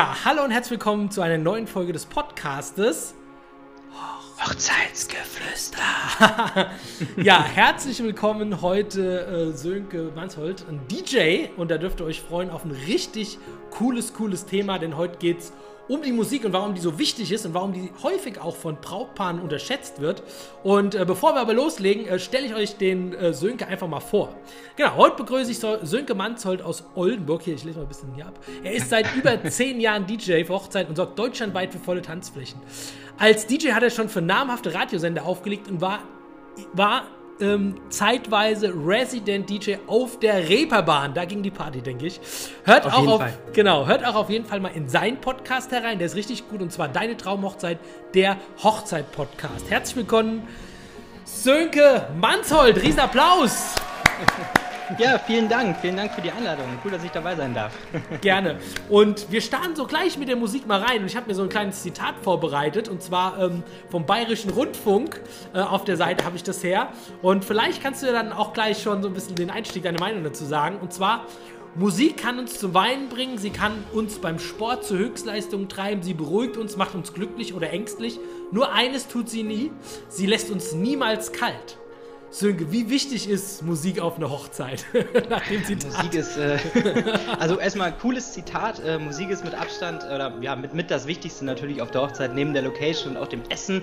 Ja, hallo und herzlich willkommen zu einer neuen Folge des Podcastes. Hochzeitsgeflüster. ja, herzlich willkommen heute äh, Sönke Mansholt, ein DJ. Und da dürft ihr euch freuen auf ein richtig cooles, cooles Thema, denn heute geht es um die Musik und warum die so wichtig ist und warum die häufig auch von Brautpaaren unterschätzt wird. Und äh, bevor wir aber loslegen, äh, stelle ich euch den äh, Sönke einfach mal vor. Genau, heute begrüße ich so Sönke Mansholt aus Oldenburg. Hier, ich lese mal ein bisschen hier ab. Er ist seit über zehn Jahren DJ für Hochzeiten und sorgt deutschlandweit für volle Tanzflächen. Als DJ hat er schon für namhafte Radiosender aufgelegt und war, war ähm, zeitweise Resident DJ auf der Reeperbahn. Da ging die Party, denke ich. Hört auf auch auf, Fall. genau, hört auch auf jeden Fall mal in seinen Podcast herein. Der ist richtig gut und zwar Deine Traumhochzeit, der Hochzeit-Podcast. Herzlich willkommen, Sönke Manshold. Riesenapplaus. Ja, vielen Dank. Vielen Dank für die Einladung. Cool, dass ich dabei sein darf. Gerne. Und wir starten so gleich mit der Musik mal rein. Und ich habe mir so ein kleines Zitat vorbereitet. Und zwar ähm, vom Bayerischen Rundfunk. Äh, auf der Seite habe ich das her. Und vielleicht kannst du ja dann auch gleich schon so ein bisschen den Einstieg, deine Meinung dazu sagen. Und zwar, Musik kann uns zum Weinen bringen, sie kann uns beim Sport zur Höchstleistung treiben, sie beruhigt uns, macht uns glücklich oder ängstlich. Nur eines tut sie nie, sie lässt uns niemals kalt. Sönke, wie wichtig ist Musik auf einer Hochzeit? Nach dem Zitat. Musik ist, äh, also erstmal cooles Zitat. Äh, Musik ist mit Abstand oder ja, mit, mit das Wichtigste natürlich auf der Hochzeit, neben der Location und auch dem Essen.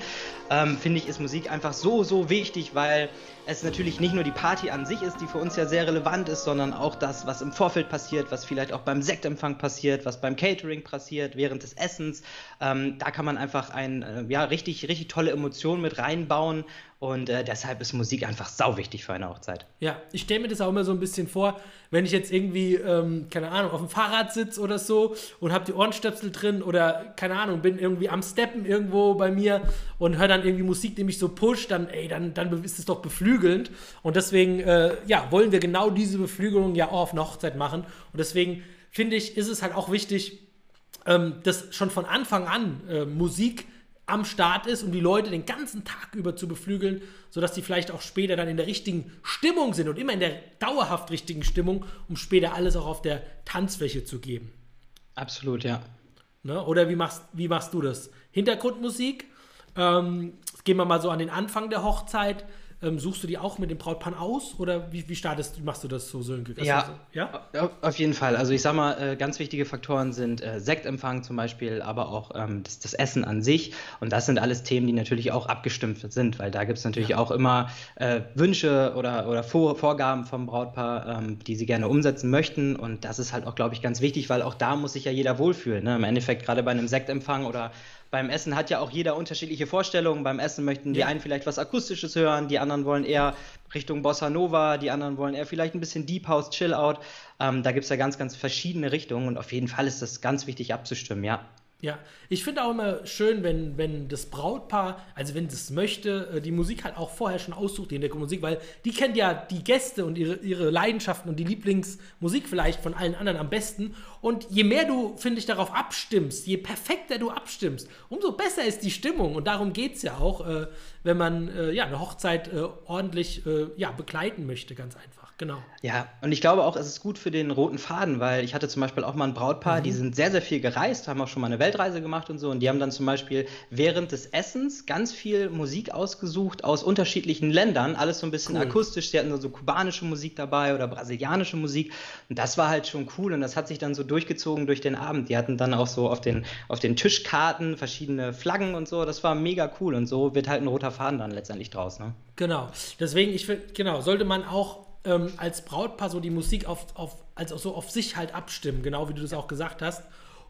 Ähm, Finde ich, ist Musik einfach so, so wichtig, weil es natürlich nicht nur die Party an sich ist, die für uns ja sehr relevant ist, sondern auch das, was im Vorfeld passiert, was vielleicht auch beim Sektempfang passiert, was beim Catering passiert, während des Essens. Ähm, da kann man einfach ein, äh, ja, richtig, richtig tolle Emotionen mit reinbauen und äh, deshalb ist Musik einfach sau wichtig für eine Hochzeit. Ja, ich stelle mir das auch immer so ein bisschen vor, wenn ich jetzt irgendwie, ähm, keine Ahnung, auf dem Fahrrad sitze oder so und habe die Ohrenstöpsel drin oder, keine Ahnung, bin irgendwie am Steppen irgendwo bei mir und höre dann irgendwie Musik, die mich so pusht, dann, ey, dann, dann ist es doch beflügelnd. Und deswegen, äh, ja, wollen wir genau diese Beflügelung ja auch auf einer Hochzeit machen. Und deswegen finde ich, ist es halt auch wichtig, ähm, dass schon von Anfang an äh, Musik am Start ist, um die Leute den ganzen Tag über zu beflügeln, sodass sie vielleicht auch später dann in der richtigen Stimmung sind und immer in der dauerhaft richtigen Stimmung, um später alles auch auf der Tanzfläche zu geben. Absolut, ja. Ne? Oder wie machst, wie machst du das? Hintergrundmusik, ähm, gehen wir mal so an den Anfang der Hochzeit. Ähm, suchst du die auch mit dem Brautpaar aus oder wie, wie startest, machst du das so, Sönke? Ja, so? ja, auf jeden Fall. Also ich sag mal, äh, ganz wichtige Faktoren sind äh, Sektempfang zum Beispiel, aber auch ähm, das, das, Essen an sich. Und das sind alles Themen, die natürlich auch abgestimmt sind, weil da gibt es natürlich ja. auch immer äh, Wünsche oder, oder Vor Vorgaben vom Brautpaar, ähm, die sie gerne umsetzen möchten. Und das ist halt auch, glaube ich, ganz wichtig, weil auch da muss sich ja jeder wohlfühlen. Ne? Im Endeffekt gerade bei einem Sektempfang oder beim Essen hat ja auch jeder unterschiedliche Vorstellungen. Beim Essen möchten die ja. einen vielleicht was Akustisches hören, die anderen wollen eher Richtung Bossa Nova, die anderen wollen eher vielleicht ein bisschen Deep House, Chill Out. Ähm, da gibt es ja ganz, ganz verschiedene Richtungen und auf jeden Fall ist das ganz wichtig abzustimmen, ja. Ja, ich finde auch immer schön, wenn, wenn das Brautpaar, also wenn es möchte, äh, die Musik halt auch vorher schon aussucht, die Hintergrundmusik, weil die kennt ja die Gäste und ihre, ihre Leidenschaften und die Lieblingsmusik vielleicht von allen anderen am besten. Und je mehr du, finde ich, darauf abstimmst, je perfekter du abstimmst, umso besser ist die Stimmung. Und darum geht es ja auch, äh, wenn man äh, ja, eine Hochzeit äh, ordentlich äh, ja, begleiten möchte, ganz einfach genau. Ja, und ich glaube auch, es ist gut für den roten Faden, weil ich hatte zum Beispiel auch mal ein Brautpaar, mhm. die sind sehr, sehr viel gereist, haben auch schon mal eine Weltreise gemacht und so. Und die haben dann zum Beispiel während des Essens ganz viel Musik ausgesucht aus unterschiedlichen Ländern, alles so ein bisschen cool. akustisch. Sie hatten so kubanische Musik dabei oder brasilianische Musik. Und das war halt schon cool und das hat sich dann so durchgezogen durch den Abend. Die hatten dann auch so auf den, auf den Tischkarten verschiedene Flaggen und so. Das war mega cool und so wird halt ein roter Faden dann letztendlich draus. Ne? Genau. Deswegen, ich finde, genau, sollte man auch ähm, als Brautpaar so die Musik auf, auf, also so auf sich halt abstimmen, genau wie du das auch gesagt hast.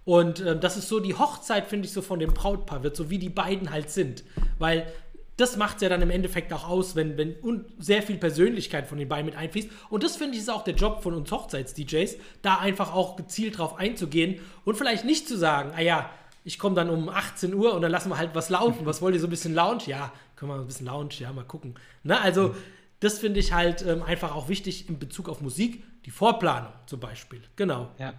Und ähm, das ist so die Hochzeit, finde ich, so von dem Brautpaar wird, so wie die beiden halt sind. Weil das macht es ja dann im Endeffekt auch aus, wenn, wenn sehr viel Persönlichkeit von den beiden mit einfließt. Und das finde ich ist auch der Job von uns Hochzeits-DJs, da einfach auch gezielt drauf einzugehen und vielleicht nicht zu sagen, ah ja, ich komme dann um 18 Uhr und dann lassen wir halt was laufen. Was wollt ihr so ein bisschen Lounge? Ja, können wir ein bisschen Lounge, ja, mal gucken. Ne? Also, das finde ich halt ähm, einfach auch wichtig in Bezug auf Musik, die Vorplanung zum Beispiel. Genau. Ja.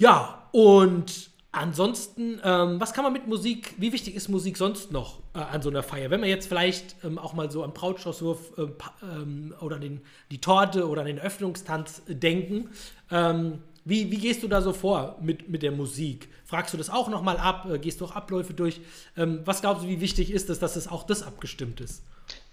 Ja, und ansonsten, ähm, was kann man mit Musik, wie wichtig ist Musik sonst noch äh, an so einer Feier? Wenn wir jetzt vielleicht ähm, auch mal so am Brautschaußwurf äh, ähm, oder den, die Torte oder an den Öffnungstanz denken, ähm, Wie, wie gehst du da so vor mit, mit der Musik? Fragst du das auch nochmal ab? Äh, gehst du auch Abläufe durch? Ähm, was glaubst du, wie wichtig ist es, dass das auch das abgestimmt ist?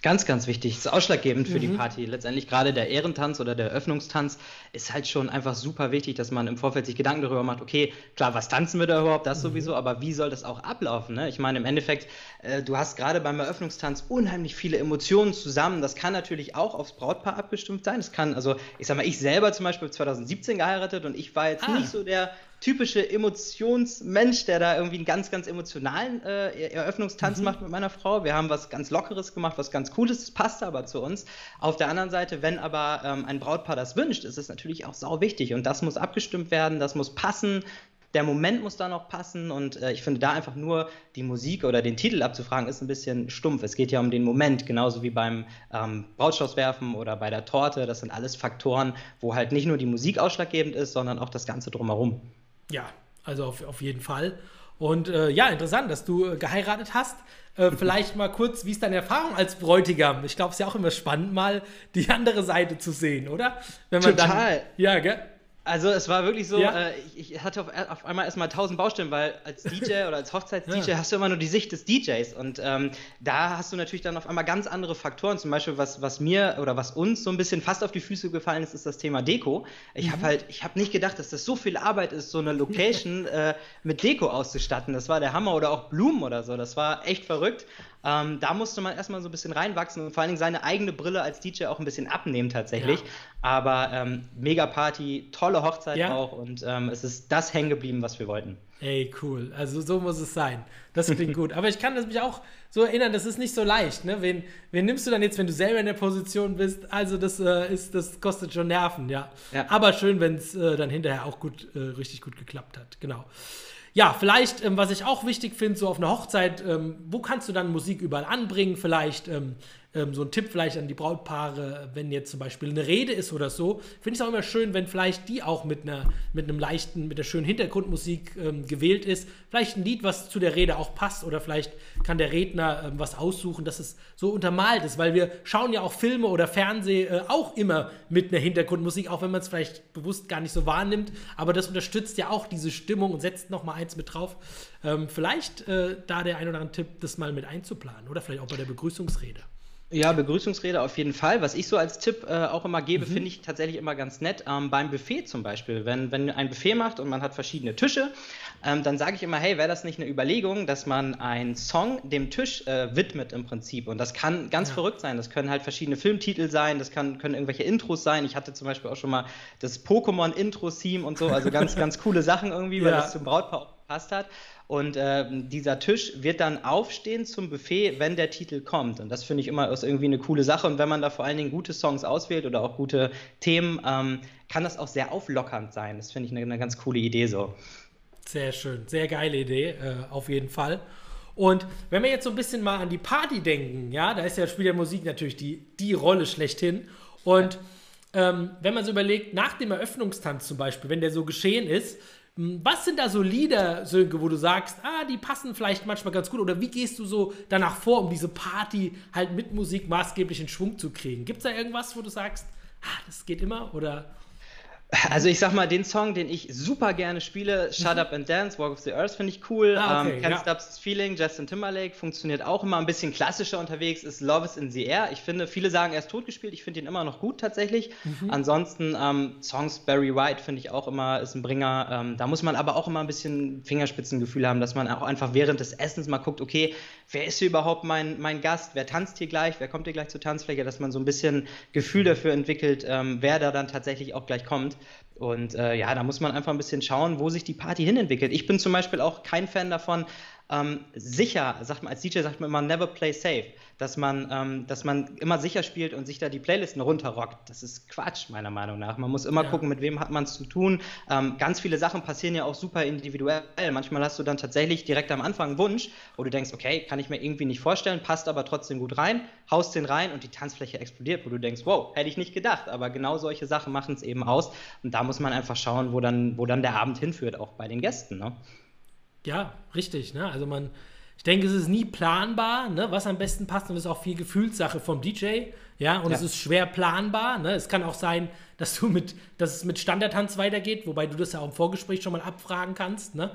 Ganz, ganz wichtig. Das ist ausschlaggebend für mhm. die Party. Letztendlich gerade der Ehrentanz oder der Eröffnungstanz ist halt schon einfach super wichtig, dass man im Vorfeld sich Gedanken darüber macht, okay, klar, was tanzen wir da überhaupt, das mhm. sowieso, aber wie soll das auch ablaufen? Ne? Ich meine, im Endeffekt, äh, du hast gerade beim Eröffnungstanz unheimlich viele Emotionen zusammen. Das kann natürlich auch aufs Brautpaar abgestimmt sein. Das kann, also ich sag mal, ich selber zum Beispiel 2017 geheiratet und ich war jetzt ah. nicht so der typische Emotionsmensch, der da irgendwie einen ganz, ganz emotionalen äh, Eröffnungstanz mhm. macht mit meiner Frau. Wir haben was ganz Lockeres gemacht, was ganz Cooles, das passt aber zu uns. Auf der anderen Seite, wenn aber ähm, ein Brautpaar das wünscht, ist es natürlich auch sau wichtig und das muss abgestimmt werden, das muss passen. Der Moment muss da noch passen und äh, ich finde da einfach nur die Musik oder den Titel abzufragen ist ein bisschen stumpf. Es geht ja um den Moment, genauso wie beim ähm, Brautstraußwerfen oder bei der Torte. Das sind alles Faktoren, wo halt nicht nur die Musik ausschlaggebend ist, sondern auch das Ganze drumherum. Ja, also auf, auf jeden Fall. Und äh, ja, interessant, dass du äh, geheiratet hast. Äh, vielleicht mal kurz, wie ist deine Erfahrung als Bräutigam? Ich glaube, es ist ja auch immer spannend, mal die andere Seite zu sehen, oder? Wenn man Total. Dann, ja, gell? Also es war wirklich so, ja. äh, ich, ich, hatte auf, auf, einmal erstmal tausend Baustellen, weil als DJ oder als Hochzeits-DJ ja. hast du immer nur die Sicht des DJs und ähm, da hast du natürlich dann auf einmal ganz andere Faktoren. Zum Beispiel, was, was mir oder was uns so ein bisschen fast auf die Füße gefallen ist, ist das Thema Deko. Ich mhm. habe halt, ich habe nicht gedacht, dass das so viel Arbeit ist, so eine Location äh, mit Deko auszustatten. Das war der Hammer oder auch Blumen oder so. Das war echt verrückt. Ähm, da musste man erstmal so ein bisschen reinwachsen und vor allen Dingen seine eigene Brille als DJ auch ein bisschen abnehmen tatsächlich. Ja. Aber ähm, mega Party, tolle Hochzeit ja. auch und ähm, es ist das hängen geblieben, was wir wollten. Ey, cool. Also so muss es sein. Das klingt gut. Aber ich kann das mich auch so erinnern, das ist nicht so leicht. Ne? Wen, wen nimmst du dann jetzt, wenn du selber in der Position bist? Also das äh, ist, das kostet schon Nerven, ja. ja. Aber schön, wenn es äh, dann hinterher auch gut, äh, richtig gut geklappt hat. Genau. Ja, vielleicht, ähm, was ich auch wichtig finde, so auf einer Hochzeit, ähm, wo kannst du dann Musik überall anbringen? Vielleicht ähm, so ein Tipp vielleicht an die Brautpaare, wenn jetzt zum Beispiel eine Rede ist oder so, finde ich es auch immer schön, wenn vielleicht die auch mit einer mit einem leichten, mit der schönen Hintergrundmusik ähm, gewählt ist. Vielleicht ein Lied, was zu der Rede auch passt oder vielleicht kann der Redner ähm, was aussuchen, dass es so untermalt ist, weil wir schauen ja auch Filme oder Fernsehen äh, auch immer mit einer Hintergrundmusik, auch wenn man es vielleicht bewusst gar nicht so wahrnimmt, aber das unterstützt ja auch diese Stimmung und setzt noch mal eins mit drauf. Ähm, vielleicht äh, da der ein oder andere Tipp, das mal mit einzuplanen oder vielleicht auch bei der Begrüßungsrede. Ja, Begrüßungsrede auf jeden Fall. Was ich so als Tipp äh, auch immer gebe, mhm. finde ich tatsächlich immer ganz nett. Ähm, beim Buffet zum Beispiel, wenn, wenn ein Buffet macht und man hat verschiedene Tische, ähm, dann sage ich immer, hey, wäre das nicht eine Überlegung, dass man einen Song dem Tisch äh, widmet im Prinzip. Und das kann ganz ja. verrückt sein. Das können halt verschiedene Filmtitel sein, das kann, können irgendwelche Intros sein. Ich hatte zum Beispiel auch schon mal das Pokémon-Intro-Theme und so, also ganz, ganz coole Sachen irgendwie, weil ja. das zum Brautpaar gepasst hat. Und äh, dieser Tisch wird dann aufstehen zum Buffet, wenn der Titel kommt. Und das finde ich immer ist irgendwie eine coole Sache. Und wenn man da vor allen Dingen gute Songs auswählt oder auch gute Themen, ähm, kann das auch sehr auflockernd sein. Das finde ich eine, eine, ganz coole Idee so. Sehr schön, sehr geile Idee, äh, auf jeden Fall. Und wenn wir jetzt so ein bisschen mal an die Party denken, ja, da ist ja Spiel der Musik natürlich die, die Rolle schlechthin. Und ähm, wenn man so überlegt, nach dem Eröffnungstanz zum Beispiel, wenn der so geschehen ist, was sind da so Lieder, Sönke, wo du sagst, ah, die passen vielleicht manchmal ganz gut? Oder wie gehst du so danach vor, um diese Party halt mit Musik maßgeblich in Schwung zu kriegen? Gibt es da irgendwas, wo du sagst, ah, das geht immer? Oder also ich sag mal, den Song, den ich super gerne spiele, Shut mhm. Up and Dance, Walk of the Earth, finde ich cool. Ah, okay, um, ähm, Can't ja. Stop Feeling, Justin Timberlake, funktioniert auch immer ein bisschen klassischer unterwegs, ist Love is in the Air. Ich finde, viele sagen, er ist totgespielt, ich finde ihn immer noch gut tatsächlich. Mhm. Ansonsten ähm, Songs Barry White finde ich auch immer, ist ein Bringer. Ähm, da muss man aber auch immer ein bisschen Fingerspitzengefühl haben, dass man auch einfach während des Essens mal guckt, okay, wer ist hier überhaupt mein, mein Gast, wer tanzt hier gleich, wer kommt hier gleich zur Tanzfläche, dass man so ein bisschen Gefühl dafür entwickelt, ähm, wer da dann tatsächlich auch gleich kommt. Und äh, ja, da muss man einfach ein bisschen schauen, wo sich die Party hinentwickelt. Ich bin zum Beispiel auch kein Fan davon, ähm, sicher, sagt man als DJ sagt man immer never play safe, dass man, ähm, dass man immer sicher spielt und sich da die Playlisten runterrockt. Das ist Quatsch, meiner Meinung nach. Man muss immer ja. gucken, mit wem hat man es zu tun. Ähm, ganz viele Sachen passieren ja auch super individuell. Manchmal hast du dann tatsächlich direkt am Anfang einen Wunsch, wo du denkst, okay, kann ich mir irgendwie nicht vorstellen, passt aber trotzdem gut rein, haust den rein und die Tanzfläche explodiert, wo du denkst, wow, hätte ich nicht gedacht. Aber genau solche Sachen machen es eben aus. Und da muss man einfach schauen, wo dann, wo dann der Abend hinführt, auch bei den Gästen. Ne? Ja, richtig. Ne? Also man Ich denke, es ist nie planbar, ne, was am besten passt und es ist auch viel Gefühlssache vom DJ. Ja, und ja. es ist schwer planbar. Ne? Es kann auch sein, dass du mit, dass es mit Standardtanz weitergeht, wobei du das ja auch im Vorgespräch schon mal abfragen kannst. Ne?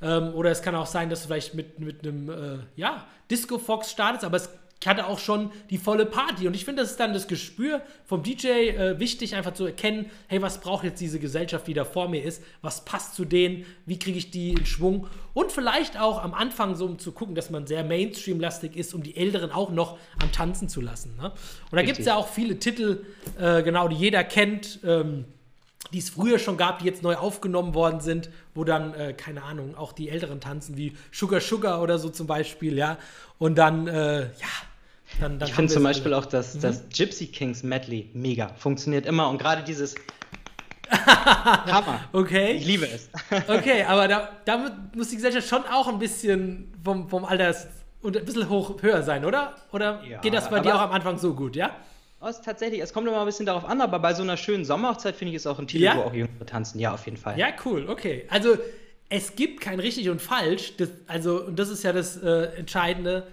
Ähm, oder es kann auch sein, dass du vielleicht mit, mit einem äh, ja, Disco Fox startest, aber es hatte auch schon die volle Party. Und ich finde, das ist dann das Gespür vom DJ äh, wichtig, einfach zu erkennen, hey, was braucht jetzt diese Gesellschaft, die da vor mir ist? Was passt zu denen? Wie kriege ich die in Schwung? Und vielleicht auch am Anfang so, um zu gucken, dass man sehr Mainstream-lastig ist, um die Älteren auch noch am Tanzen zu lassen. Ne? Und da gibt es ja auch viele Titel, äh, genau, die jeder kennt. Ähm, die es früher schon gab, die jetzt neu aufgenommen worden sind, wo dann, äh, keine Ahnung, auch die Älteren tanzen, wie Sugar Sugar oder so zum Beispiel, ja. Und dann, äh, ja, dann, dann ich finde zum Beispiel auch das, mhm. das Gypsy Kings Medley mega. Funktioniert immer und gerade dieses Hammer. Okay. Ich liebe es. okay, aber da, damit muss die Gesellschaft schon auch ein bisschen vom, vom Alters und ein bisschen hoch höher sein, oder? Oder ja, geht das bei dir auch am Anfang so gut, ja? Es tatsächlich, es kommt immer ein bisschen darauf an, aber bei so einer schönen Sommerhochzeit finde ich es auch ein Titel, ja? wo auch Jüngere tanzen. Ja, auf jeden Fall. Ja, cool, okay. Also es gibt kein richtig und falsch. Das, also, und das ist ja das äh, Entscheidende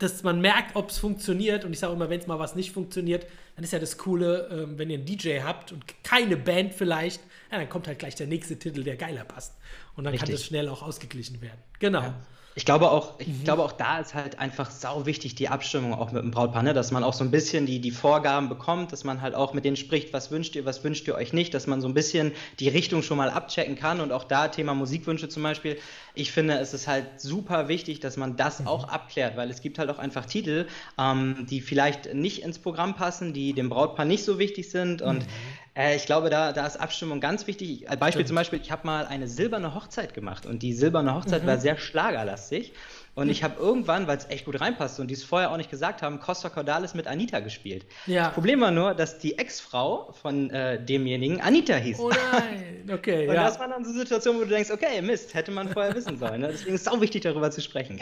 dass man merkt, ob es funktioniert. Und ich sage immer, wenn es mal was nicht funktioniert, dann ist ja das Coole, ähm, wenn ihr einen DJ habt und keine Band vielleicht, ja, dann kommt halt gleich der nächste Titel, der geiler passt. Und dann Richtig. kann das schnell auch ausgeglichen werden. Genau. Ja. Ich glaube auch, ich mhm. glaube auch da ist halt einfach sau wichtig die Abstimmung auch mit dem Brautpaar, ne? dass man auch so ein bisschen die, die Vorgaben bekommt, dass man halt auch mit denen spricht, was wünscht ihr, was wünscht ihr euch nicht, dass man so ein bisschen die Richtung schon mal abchecken kann und auch da Thema Musikwünsche zum Beispiel. Ich finde, es ist halt super wichtig, dass man das mhm. auch abklärt, weil es gibt halt auch einfach Titel, ähm, die vielleicht nicht ins Programm passen, die dem Brautpaar nicht so wichtig sind und mhm. Äh, ich glaube, da, da ist Abstimmung ganz wichtig. Als Beispiel Stimmt. zum Beispiel, ich habe mal eine silberne Hochzeit gemacht und die silberne Hochzeit mhm. war sehr schlagerlastig. Und ich habe irgendwann, weil es echt gut reinpasste und die es vorher auch nicht gesagt haben, Costa Cordalis mit Anita gespielt. Ja. Das Problem war nur, dass die Ex-Frau von äh, demjenigen Anita hieß. Oh nein, okay. und ja. das war dann so eine Situation, wo du denkst, okay, Mist, hätte man vorher wissen sollen. Ne? Deswegen ist es auch wichtig, darüber zu sprechen.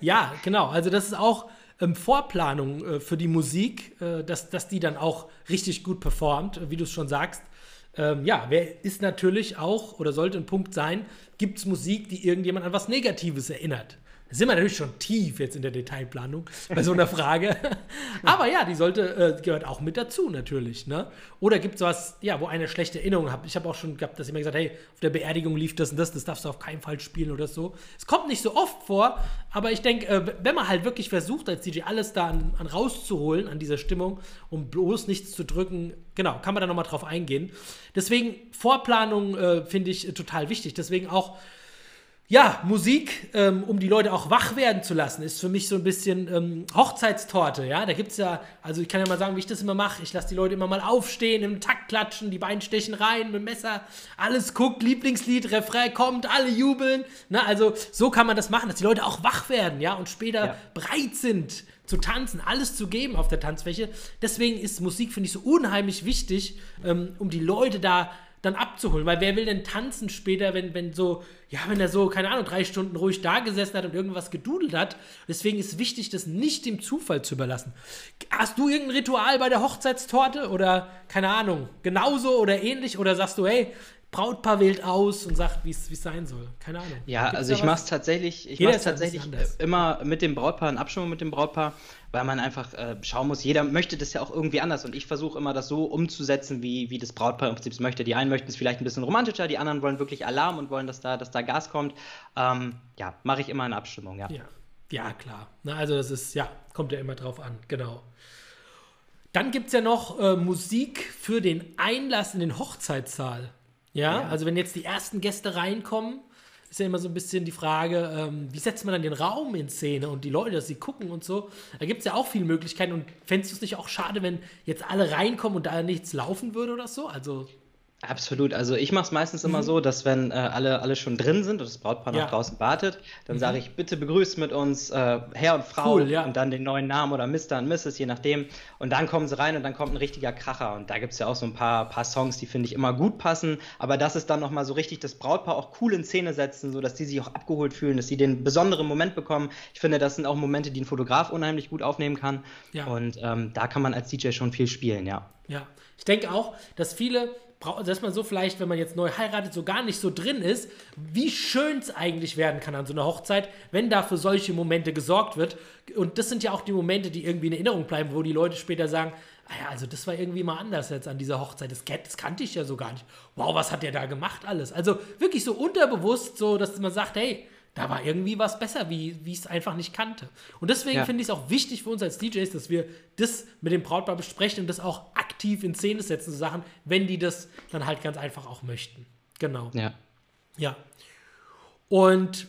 ja, genau. Also das ist auch ähm, Vorplanung äh, für die Musik, äh, dass, dass die dann auch richtig gut performt, wie du es schon sagst. Ähm, ja, wer ist natürlich auch oder sollte ein Punkt sein, gibt es Musik, die irgendjemand an was Negatives erinnert. Da sind wir natürlich schon tief jetzt in der Detailplanung bei so einer Frage. Aber ja, die sollte, äh, gehört auch mit dazu natürlich. Ne? Oder gibt es was, ja, wo eine schlechte Erinnerung hat. Ich habe auch schon gehabt, dass jemand gesagt hey, auf der Beerdigung lief das und das, das darfst du auf keinen Fall spielen oder so. Es kommt nicht so oft vor, aber ich denke, äh, wenn man halt wirklich versucht, als DJ alles da an, an rauszuholen, an dieser Stimmung, um bloß nichts zu drücken, genau, kann man da nochmal drauf eingehen. Deswegen Vorplanung äh, finde ich total wichtig. Deswegen auch ja, Musik, ähm, um die Leute auch wach werden zu lassen, ist für mich so ein bisschen ähm, Hochzeitstorte. Ja, da gibt es ja, also ich kann ja mal sagen, wie ich das immer mache. Ich lasse die Leute immer mal aufstehen, im Takt klatschen, die Beine stechen rein mit dem Messer, alles guckt, Lieblingslied, Refrain kommt, alle jubeln. Na, also so kann man das machen, dass die Leute auch wach werden, ja, und später ja. bereit sind zu tanzen, alles zu geben auf der Tanzfläche. Deswegen ist Musik, finde ich, so unheimlich wichtig, ähm, um die Leute da dann abzuholen. Weil wer will denn tanzen später, wenn, wenn so, ja, wenn er so, keine Ahnung, drei Stunden ruhig da gesessen hat und irgendwas gedudelt hat. Deswegen ist wichtig, das nicht dem Zufall zu überlassen. Hast du irgendein Ritual bei der Hochzeitstorte oder, keine Ahnung, genauso oder ähnlich? Oder sagst du, hey, Brautpaar wählt aus und sagt, wie es sein soll. Keine Ahnung. Ja, Gibt's also ich mache es tatsächlich, ich mach's tatsächlich immer mit dem Brautpaar, in Abstimmung mit dem Brautpaar, weil man einfach äh, schauen muss, jeder möchte das ja auch irgendwie anders und ich versuche immer das so umzusetzen, wie, wie das Brautpaar im Prinzip möchte. Die einen möchten es vielleicht ein bisschen romantischer, die anderen wollen wirklich Alarm und wollen, dass da, dass da Gas kommt. Ähm, ja, mache ich immer in Abstimmung, ja. Ja, ja klar. Na, also das ist, ja, kommt ja immer drauf an, genau. Dann gibt es ja noch äh, Musik für den Einlass in den Hochzeitssaal. Ja, ja, also wenn jetzt die ersten Gäste reinkommen, ist ja immer so ein bisschen die Frage, ähm, wie setzt man dann den Raum in Szene und die Leute, dass sie gucken und so. Da gibt es ja auch viele Möglichkeiten. Und fändest du es nicht auch schade, wenn jetzt alle reinkommen und da nichts laufen würde oder so? Also Absolut. Also ich mache es meistens mhm. immer so, dass wenn äh, alle, alle schon drin sind und das Brautpaar ja. noch draußen wartet, dann mhm. sage ich, bitte begrüßt mit uns äh, Herr und Frau cool, ja. und dann den neuen Namen oder Mr. und Mrs., je nachdem. Und dann kommen sie rein und dann kommt ein richtiger Kracher. Und da gibt es ja auch so ein paar, paar Songs, die finde ich immer gut passen. Aber das ist dann nochmal so richtig das Brautpaar auch cool in Szene setzen, sodass die sich auch abgeholt fühlen, dass sie den besonderen Moment bekommen. Ich finde, das sind auch Momente, die ein Fotograf unheimlich gut aufnehmen kann. Ja. Und ähm, da kann man als DJ schon viel spielen, ja. Ja, ich denke auch, dass viele dass man so vielleicht, wenn man jetzt neu heiratet, so gar nicht so drin ist, wie schön es eigentlich werden kann an so einer Hochzeit, wenn da für solche Momente gesorgt wird. Und das sind ja auch die Momente, die irgendwie in Erinnerung bleiben, wo die Leute später sagen, ah ja, also das war irgendwie mal anders jetzt an dieser Hochzeit. Das, das kannte ich ja so gar nicht. Wow, was hat der da gemacht alles? Also wirklich so unterbewusst, so dass man sagt, hey, da war irgendwie was besser, wie ich es einfach nicht kannte. Und deswegen ja. finde ich es auch wichtig für uns als DJs, dass wir das mit dem Brautpaar besprechen und das auch aktiv in Szene setzen, so Sachen, wenn die das dann halt ganz einfach auch möchten. Genau. Ja. Ja. Und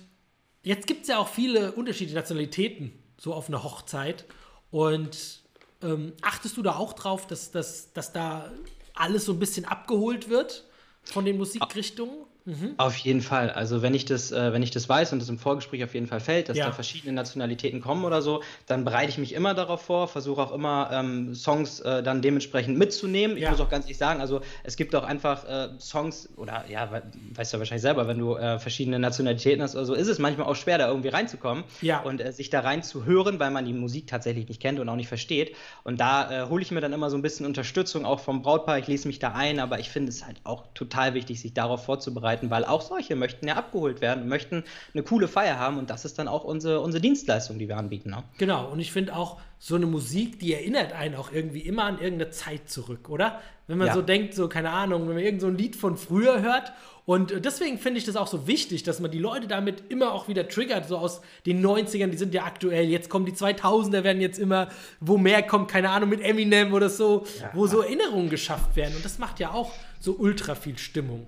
jetzt gibt es ja auch viele unterschiedliche Nationalitäten so auf einer Hochzeit. Und ähm, achtest du da auch drauf, dass, dass, dass da alles so ein bisschen abgeholt wird von den Musikrichtungen? Mhm. Auf jeden Fall. Also wenn ich das, äh, wenn ich das weiß und das im Vorgespräch auf jeden Fall fällt, dass ja. da verschiedene Nationalitäten kommen oder so, dann bereite ich mich immer darauf vor, versuche auch immer ähm, Songs äh, dann dementsprechend mitzunehmen. Ich ja. muss auch ganz ehrlich sagen, also es gibt auch einfach äh, Songs oder ja, weißt du ja wahrscheinlich selber, wenn du äh, verschiedene Nationalitäten hast oder so, ist es manchmal auch schwer, da irgendwie reinzukommen ja. und äh, sich da reinzuhören, weil man die Musik tatsächlich nicht kennt und auch nicht versteht. Und da äh, hole ich mir dann immer so ein bisschen Unterstützung auch vom Brautpaar. Ich lese mich da ein, aber ich finde es halt auch total wichtig, sich darauf vorzubereiten vorbereiten, weil auch solche möchten ja abgeholt werden, möchten eine coole Feier haben und das ist dann auch unsere, unsere Dienstleistung, die wir anbieten. Ne? Genau, und ich finde auch so eine Musik, die erinnert einen auch irgendwie immer an irgendeine Zeit zurück, oder? Wenn man ja. so denkt, so, keine Ahnung, wenn man irgend so ein Lied von früher hört und deswegen finde ich das auch so wichtig, dass man die Leute damit immer auch wieder triggert, so aus den 90ern, die sind ja aktuell, jetzt kommen die 2000er, werden jetzt immer, wo mehr kommt, keine Ahnung, mit Eminem oder so, ja. wo so Erinnerungen geschafft werden und das macht ja auch so ultra viel Stimmung.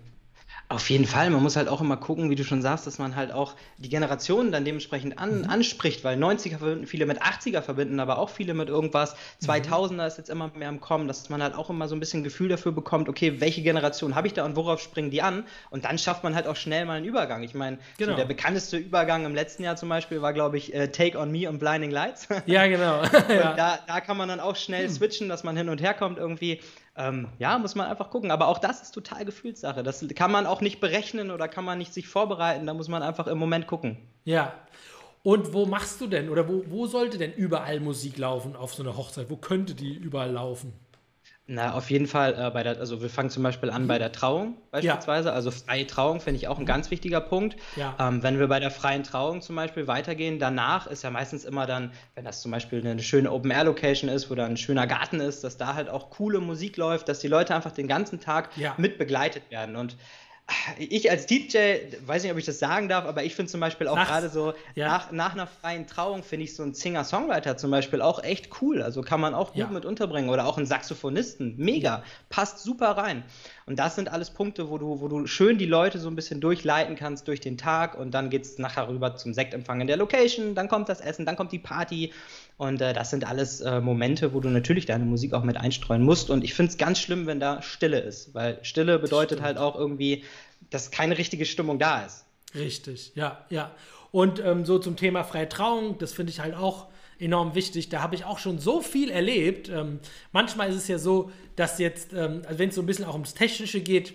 Auf jeden Fall, man muss halt auch immer gucken, wie du schon sagst, dass man halt auch die Generationen dann dementsprechend an, mhm. anspricht, weil 90er verbinden viele mit 80er verbinden, aber auch viele mit irgendwas. 2000er mhm. ist jetzt immer mehr im Kommen, dass man halt auch immer so ein bisschen Gefühl dafür bekommt, okay, welche Generation habe ich da und worauf springen die an? Und dann schafft man halt auch schnell mal einen Übergang. Ich meine, genau. so der bekannteste Übergang im letzten Jahr zum Beispiel war, glaube ich, äh, Take on Me und Blinding Lights. Ja, genau. ja. Da, da, kann man dann auch schnell mhm. switchen, dass man hin und her kommt irgendwie. Ähm, ja, muss man einfach gucken. Aber auch das ist total Gefühlssache. Das kann man auch nicht berechnen oder kann man nicht sich vorbereiten. Da muss man einfach im Moment gucken. Ja. Und wo machst du denn oder wo, wo sollte denn überall Musik laufen auf so einer Hochzeit? Wo könnte die überall laufen? Na, auf jeden Fall äh, bei der, also wir fangen zum Beispiel an bei der Trauung beispielsweise. Ja. Also freie Trauung finde ich auch ein ganz wichtiger Punkt. Ja. Ähm, wenn wir bei der freien Trauung zum Beispiel weitergehen, danach ist ja meistens immer dann, wenn das zum Beispiel eine schöne Open-Air-Location ist, wo da ein schöner Garten ist, dass da halt auch coole Musik läuft, dass die Leute einfach den ganzen Tag ja. mit begleitet werden. Und ich als DJ, weiß nicht, ob ich das sagen darf, aber ich finde zum Beispiel auch gerade so, ja. nach, nach einer freien Trauung finde ich so einen Singer-Songwriter zum Beispiel auch echt cool. Also kann man auch gut ja. mit unterbringen. Oder auch einen Saxophonisten. Mega. Ja. Passt super rein. Und das sind alles Punkte, wo du, wo du schön die Leute so ein bisschen durchleiten kannst durch den Tag und dann geht es nachher rüber zum Sektempfang in der Location, dann kommt das Essen, dann kommt die Party und äh, das sind alles äh, Momente, wo du natürlich deine Musik auch mit einstreuen musst. Und ich finde es ganz schlimm, wenn da Stille ist, weil Stille bedeutet halt auch irgendwie, dass keine richtige Stimmung da ist. Richtig, ja, ja. Und ähm, so zum Thema freie Trauung, das finde ich halt auch enorm wichtig. Da habe ich auch schon so viel erlebt. Ähm, manchmal ist es ja so, dass jetzt, ähm, also wenn es so ein bisschen auch ums Technische geht,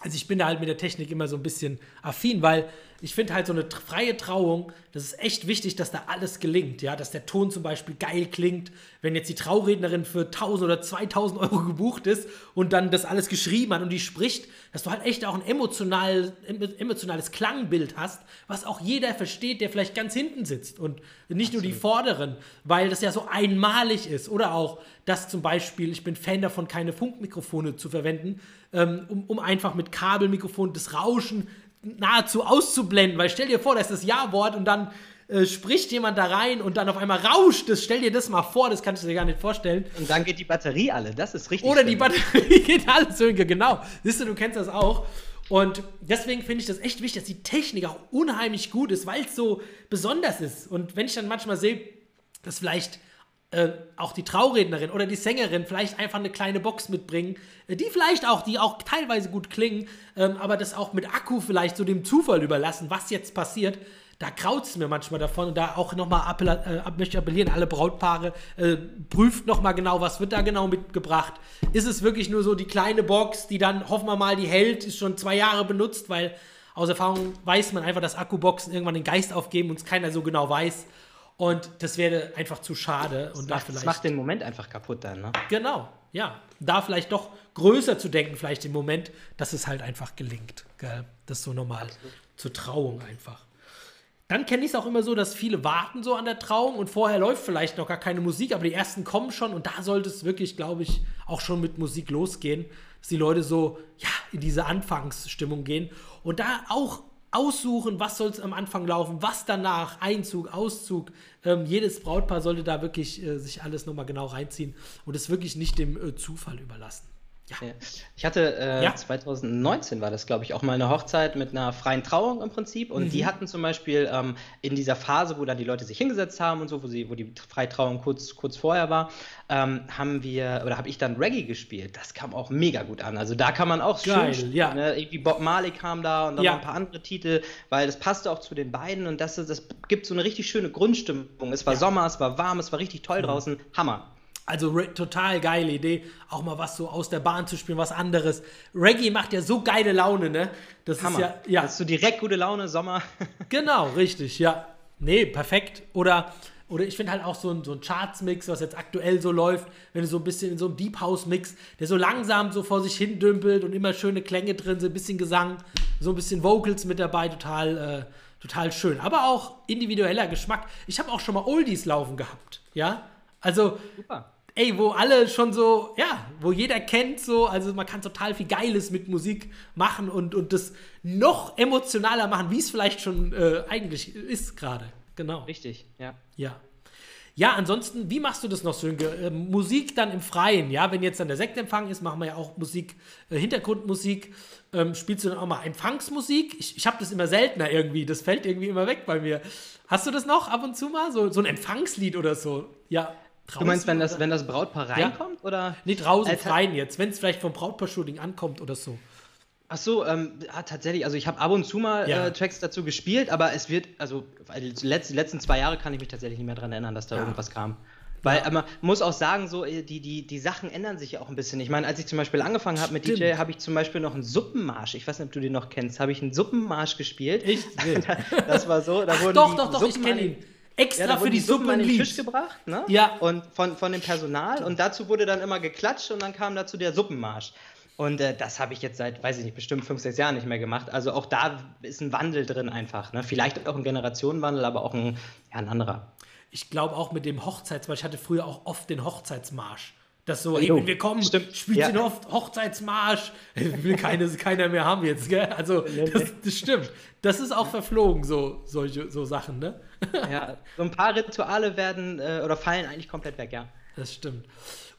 also ich bin da halt mit der Technik immer so ein bisschen affin, weil ich finde halt so eine freie Trauung, das ist echt wichtig, dass da alles gelingt, ja, dass der Ton zum Beispiel geil klingt, wenn jetzt die Traurednerin für 1000 oder 2000 Euro gebucht ist und dann das alles geschrieben hat und die spricht, dass du halt echt auch ein emotional, emotionales Klangbild hast, was auch jeder versteht, der vielleicht ganz hinten sitzt und nicht Absolut. nur die Vorderen, weil das ja so einmalig ist oder auch, dass zum Beispiel, ich bin Fan davon, keine Funkmikrofone zu verwenden, ähm, um, um einfach mit Kabelmikrofon das Rauschen nahezu auszublenden, weil stell dir vor, da ist das Ja-Wort und dann äh, spricht jemand da rein und dann auf einmal rauscht es. Stell dir das mal vor, das kannst du dir gar nicht vorstellen. Und dann geht die Batterie alle, das ist richtig. Oder schlimm. die Batterie geht alles, genau. Siehst du, du kennst das auch. Und deswegen finde ich das echt wichtig, dass die Technik auch unheimlich gut ist, weil es so besonders ist. Und wenn ich dann manchmal sehe, dass vielleicht äh, auch die Traurednerin oder die Sängerin vielleicht einfach eine kleine Box mitbringen, äh, die vielleicht auch, die auch teilweise gut klingen, ähm, aber das auch mit Akku vielleicht so dem Zufall überlassen, was jetzt passiert. Da kraut es mir manchmal davon und da auch nochmal äh, möchte ich appellieren, alle Brautpaare, äh, prüft nochmal genau, was wird da genau mitgebracht. Ist es wirklich nur so die kleine Box, die dann, hoffen wir mal, die hält, ist schon zwei Jahre benutzt, weil aus Erfahrung weiß man einfach, dass Akkuboxen irgendwann den Geist aufgeben und es keiner so genau weiß. Und das wäre einfach zu schade. Und das, macht, das macht den Moment einfach kaputt dann, ne? Genau, ja, da vielleicht doch größer zu denken, vielleicht im Moment, dass es halt einfach gelingt. Gell? Das ist so normal. Zur Trauung einfach. Dann kenne ich es auch immer so, dass viele warten so an der Trauung und vorher läuft vielleicht noch gar keine Musik, aber die ersten kommen schon und da sollte es wirklich, glaube ich, auch schon mit Musik losgehen, dass die Leute so ja, in diese Anfangsstimmung gehen und da auch aussuchen, was soll es am Anfang laufen, was danach, Einzug, Auszug. Ähm, jedes Brautpaar sollte da wirklich äh, sich alles nochmal genau reinziehen und es wirklich nicht dem äh, Zufall überlassen. Ja. Ich hatte äh, ja. 2019 war das, glaube ich, auch mal eine Hochzeit mit einer freien Trauung im Prinzip. Und mhm. die hatten zum Beispiel ähm, in dieser Phase, wo dann die Leute sich hingesetzt haben und so, wo, sie, wo die freie Trauung kurz, kurz vorher war, ähm, haben wir oder habe ich dann Reggae gespielt. Das kam auch mega gut an. Also da kann man auch Geil, schön, ja. ne? irgendwie Bob Marley kam da und dann ja. ein paar andere Titel, weil das passte auch zu den beiden und das, das gibt so eine richtig schöne Grundstimmung. Es war. Sommer, es war warm, es war richtig toll mhm. draußen. Hammer. Also total geile Idee, auch mal was so aus der Bahn zu spielen, was anderes. Reggae macht ja so geile Laune, ne? Das Hammer. ist ja, ja. Hast du direkt gute Laune, Sommer. genau, richtig, ja. Nee, perfekt. Oder, oder ich finde halt auch so ein, so ein Charts-Mix, was jetzt aktuell so läuft, wenn du so ein bisschen in so einem Deep House-Mix, der so langsam so vor sich hin dümpelt und immer schöne Klänge drin sind, ein bisschen Gesang, so ein bisschen Vocals mit dabei, total, äh, total schön. Aber auch individueller Geschmack. Ich habe auch schon mal Oldies laufen gehabt, ja. Also, Super ey, wo alle schon so, ja, wo jeder kennt so, also man kann total viel Geiles mit Musik machen und, und das noch emotionaler machen, wie es vielleicht schon äh, eigentlich ist gerade. Genau. Richtig, ja. Ja. Ja, ansonsten, wie machst du das noch, Sönke? Äh, Musik dann im Freien, ja? Wenn jetzt dann der Sektempfang ist, machen wir ja auch Musik, äh, Hintergrundmusik. Ähm, spielst du dann auch mal Empfangsmusik? Ich, ich habe das immer seltener irgendwie, das fällt irgendwie immer weg bei mir. Hast du das noch ab und zu mal? So, so ein Empfangslied oder so? Ja. Draußen, du meinst, wenn das, wenn das Brautpaar reinkommt? Ja. Oder? Nee, draußen äh, freien jetzt, wenn es vielleicht vom Brautpaar-Shooting ankommt oder so. Ach so, ähm, ja, tatsächlich. Also ich habe ab und zu mal ja. äh, Tracks dazu gespielt, aber es wird, also die letzten, letzten zwei Jahre kann ich mich tatsächlich nicht mehr daran erinnern, dass da ja. irgendwas kam. Weil ja. man muss auch sagen, so äh, die, die, die Sachen ändern sich ja auch ein bisschen. Ich meine, als ich zum Beispiel angefangen habe mit DJ, habe ich zum Beispiel noch einen Suppenmarsch. Ich weiß nicht, ob du den noch kennst. Habe ich einen Suppenmarsch gespielt. Ich? das war so. Da Ach, doch, doch, doch, ich kenne ihn extra ja, für die, die Suppe an den Tisch gebracht, ne? Ja. Und von, von dem Personal. Und dazu wurde dann immer geklatscht und dann kam dazu der Suppenmarsch. Und äh, das habe ich jetzt seit, weiß ich nicht, bestimmt fünf, sechs Jahren nicht mehr gemacht. Also auch da ist ein Wandel drin einfach. Ne? Vielleicht auch ein Generationenwandel, aber auch ein, ja, ein anderer. Ich glaube auch mit dem Hochzeitsmarsch. Ich hatte früher auch oft den Hochzeitsmarsch. Das so, ey, wenn wir kommen, Stimmt. spielt ja. den Hochzeitsmarsch. Will keine, keiner mehr haben jetzt, gell? Also, das, das, stimmt. Das ist auch verflogen, so, solche so Sachen, ne? Ja, so ein paar Rituale werden äh, oder fallen eigentlich komplett weg, ja. Das stimmt.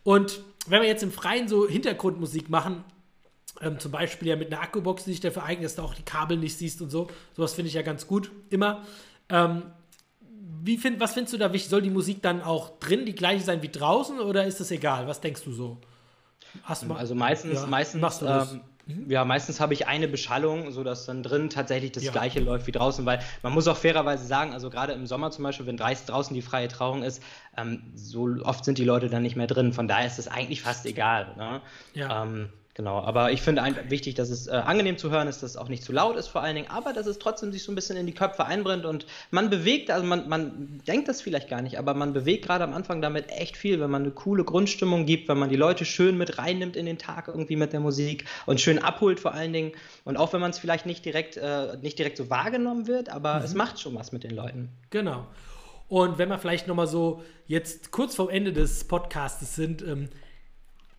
Und wenn wir jetzt im Freien so Hintergrundmusik machen, ähm, zum Beispiel ja mit einer Akkubox, die sich dafür eignet, dass du auch die Kabel nicht siehst und so, sowas finde ich ja ganz gut, immer. Ähm, wie find, was findest du da wichtig? Soll die Musik dann auch drin die gleiche sein wie draußen oder ist das egal? Was denkst du so? Mal, also meistens, ja, meistens, ähm, mhm. ja, meistens habe ich eine Beschallung, sodass dann drin tatsächlich das ja. gleiche läuft wie draußen, weil man muss auch fairerweise sagen, also gerade im Sommer zum Beispiel, wenn draußen die freie Trauung ist, ähm, so oft sind die Leute dann nicht mehr drin. Von daher ist es eigentlich fast egal. Ne? Ja. Ähm, Genau, aber ich finde wichtig, dass es äh, angenehm zu hören ist, dass es auch nicht zu laut ist vor allen Dingen, aber dass es trotzdem sich so ein bisschen in die Köpfe einbrennt und man bewegt, also man, man denkt das vielleicht gar nicht, aber man bewegt gerade am Anfang damit echt viel, wenn man eine coole Grundstimmung gibt, wenn man die Leute schön mit reinnimmt in den Tag irgendwie mit der Musik und schön abholt vor allen Dingen und auch wenn man es vielleicht nicht direkt, äh, nicht direkt so wahrgenommen wird, aber mhm. es macht schon was mit den Leuten. Genau. Und wenn wir vielleicht nochmal so jetzt kurz vor Ende des Podcasts sind, ähm,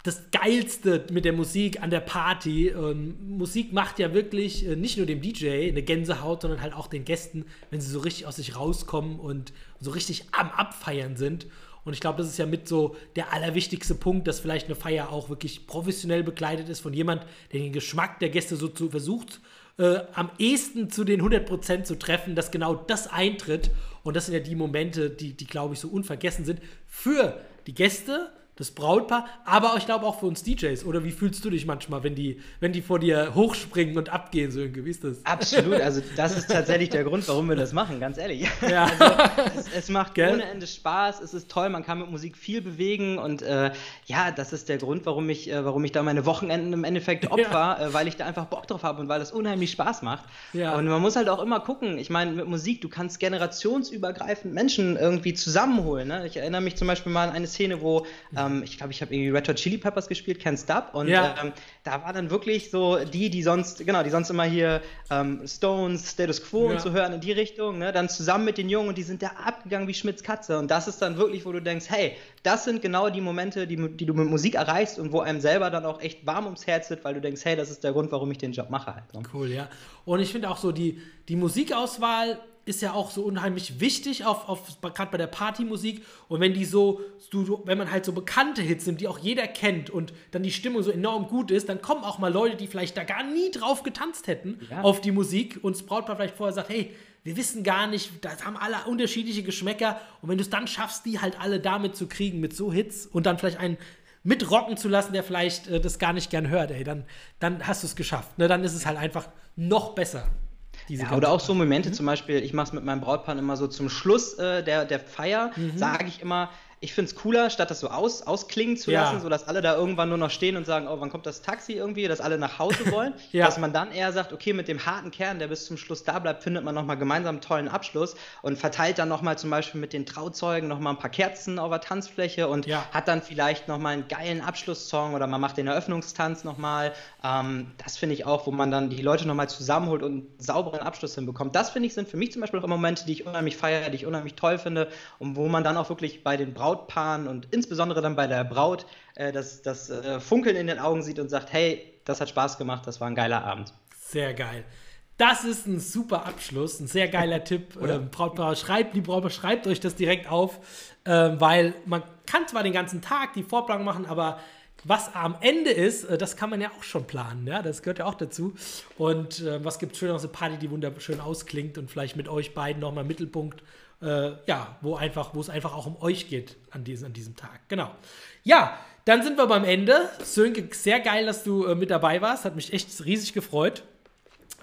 das Geilste mit der Musik an der Party. Und Musik macht ja wirklich äh, nicht nur dem DJ eine Gänsehaut, sondern halt auch den Gästen, wenn sie so richtig aus sich rauskommen und so richtig am Abfeiern sind. Und ich glaube, das ist ja mit so der allerwichtigste Punkt, dass vielleicht eine Feier auch wirklich professionell begleitet ist von jemand, der den Geschmack der Gäste so zu versucht, äh, am ehesten zu den 100% zu treffen, dass genau das eintritt. Und das sind ja die Momente, die, die glaube ich, so unvergessen sind für die Gäste, das Brautpaar, aber ich glaube auch für uns DJs. Oder wie fühlst du dich manchmal, wenn die, wenn die vor dir hochspringen und abgehen, so irgendwie? Wie ist das? Absolut, also das ist tatsächlich der Grund, warum wir das machen, ganz ehrlich. Ja. Also, es, es macht Gell? ohne Ende Spaß, es ist toll, man kann mit Musik viel bewegen und äh, ja, das ist der Grund, warum ich, äh, warum ich da meine Wochenenden im Endeffekt opfer, ja. äh, weil ich da einfach Bock drauf habe und weil das unheimlich Spaß macht. Ja. Und man muss halt auch immer gucken, ich meine, mit Musik, du kannst generationsübergreifend Menschen irgendwie zusammenholen. Ne? Ich erinnere mich zum Beispiel mal an eine Szene, wo ähm, ich glaube, ich habe irgendwie Red Hot Chili Peppers gespielt, Can't Stop. Und ja. ähm, da war dann wirklich so die, die sonst, genau, die sonst immer hier ähm, Stones, Status Quo ja. und so hören in die Richtung, ne? dann zusammen mit den Jungen und die sind da abgegangen wie Schmitz Katze. Und das ist dann wirklich, wo du denkst, hey, das sind genau die Momente, die, die du mit Musik erreichst und wo einem selber dann auch echt warm ums Herz wird, weil du denkst, hey, das ist der Grund, warum ich den Job mache halt. Ne? Cool, ja. Und ich finde auch so, die, die Musikauswahl ist ja auch so unheimlich wichtig, auf, auf, gerade bei der Partymusik. Und wenn die so, du, wenn man halt so bekannte Hits nimmt, die auch jeder kennt und dann die Stimmung so enorm gut ist, dann kommen auch mal Leute, die vielleicht da gar nie drauf getanzt hätten ja. auf die Musik und das Brautpaar vielleicht vorher sagt, hey, wir wissen gar nicht, das haben alle unterschiedliche Geschmäcker. Und wenn du es dann schaffst, die halt alle damit zu kriegen, mit so Hits und dann vielleicht einen mitrocken zu lassen, der vielleicht äh, das gar nicht gern hört, ey, dann, dann hast du es geschafft. Ne? Dann ist es halt einfach noch besser. Ja, oder auch so Momente, mhm. zum Beispiel, ich mache es mit meinem Brautpaar immer so zum Schluss äh, der, der Feier, mhm. sage ich immer, ich finde es cooler, statt das so aus, ausklingen zu lassen, ja. sodass alle da irgendwann nur noch stehen und sagen, oh, wann kommt das Taxi irgendwie, dass alle nach Hause wollen, ja. dass man dann eher sagt, okay, mit dem harten Kern, der bis zum Schluss da bleibt, findet man nochmal gemeinsam einen tollen Abschluss und verteilt dann nochmal zum Beispiel mit den Trauzeugen nochmal ein paar Kerzen auf der Tanzfläche und ja. hat dann vielleicht nochmal einen geilen Abschlusssong oder man macht den Eröffnungstanz nochmal. Ähm, das finde ich auch, wo man dann die Leute nochmal zusammenholt und einen sauberen Abschluss hinbekommt. Das finde ich sind für mich zum Beispiel auch Momente, die ich unheimlich feiere, die ich unheimlich toll finde und wo man dann auch wirklich bei den Braut Brautpaaren und insbesondere dann bei der Braut äh, das, das äh, Funkeln in den Augen sieht und sagt, hey, das hat Spaß gemacht, das war ein geiler Abend. Sehr geil. Das ist ein super Abschluss, ein sehr geiler Tipp. Ähm, Brautpaar, schreibt, die Brautpaar, schreibt euch das direkt auf, ähm, weil man kann zwar den ganzen Tag die Vorplanung machen, aber was am Ende ist, äh, das kann man ja auch schon planen. Ja? Das gehört ja auch dazu. Und äh, was gibt es schön aus eine Party, die wunderschön ausklingt und vielleicht mit euch beiden nochmal Mittelpunkt äh, ja, wo einfach, wo es einfach auch um euch geht an diesem, an diesem Tag. Genau. Ja, dann sind wir beim Ende. Sönke, sehr geil, dass du äh, mit dabei warst. Hat mich echt riesig gefreut.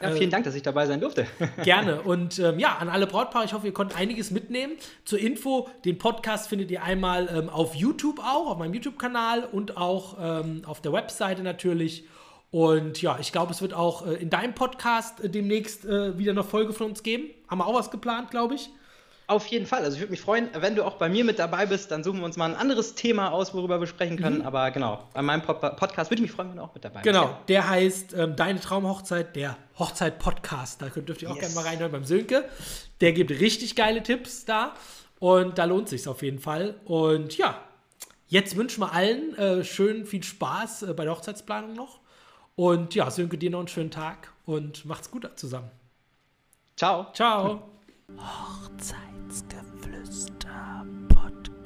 Ja, vielen Dank, dass ich dabei sein durfte. Gerne. Und ähm, ja, an alle Brautpaare, ich hoffe, ihr konntet einiges mitnehmen. Zur Info, den Podcast findet ihr einmal ähm, auf YouTube auch, auf meinem YouTube-Kanal und auch ähm, auf der Webseite natürlich. Und ja, ich glaube, es wird auch äh, in deinem Podcast äh, demnächst äh, wieder eine Folge von uns geben. Haben wir auch was geplant, glaube ich. Auf jeden Fall. Also ich würde mich freuen, wenn du auch bei mir mit dabei bist, dann suchen wir uns mal ein anderes Thema aus, worüber wir sprechen können. Mhm. Aber genau, bei meinem Pod Podcast würde ich mich freuen, wenn du auch mit dabei genau, bist. Genau, der heißt ähm, Deine Traumhochzeit, der Hochzeit-Podcast. Da dürft ihr auch yes. gerne mal reinhören beim Sönke. Der gibt richtig geile Tipps da. Und da lohnt sich auf jeden Fall. Und ja, jetzt wünschen wir allen äh, schön viel Spaß äh, bei der Hochzeitsplanung noch. Und ja, Sönke, dir noch einen schönen Tag und macht's gut zusammen. Ciao. Ciao. Hochzeitsgeflüster Podcast.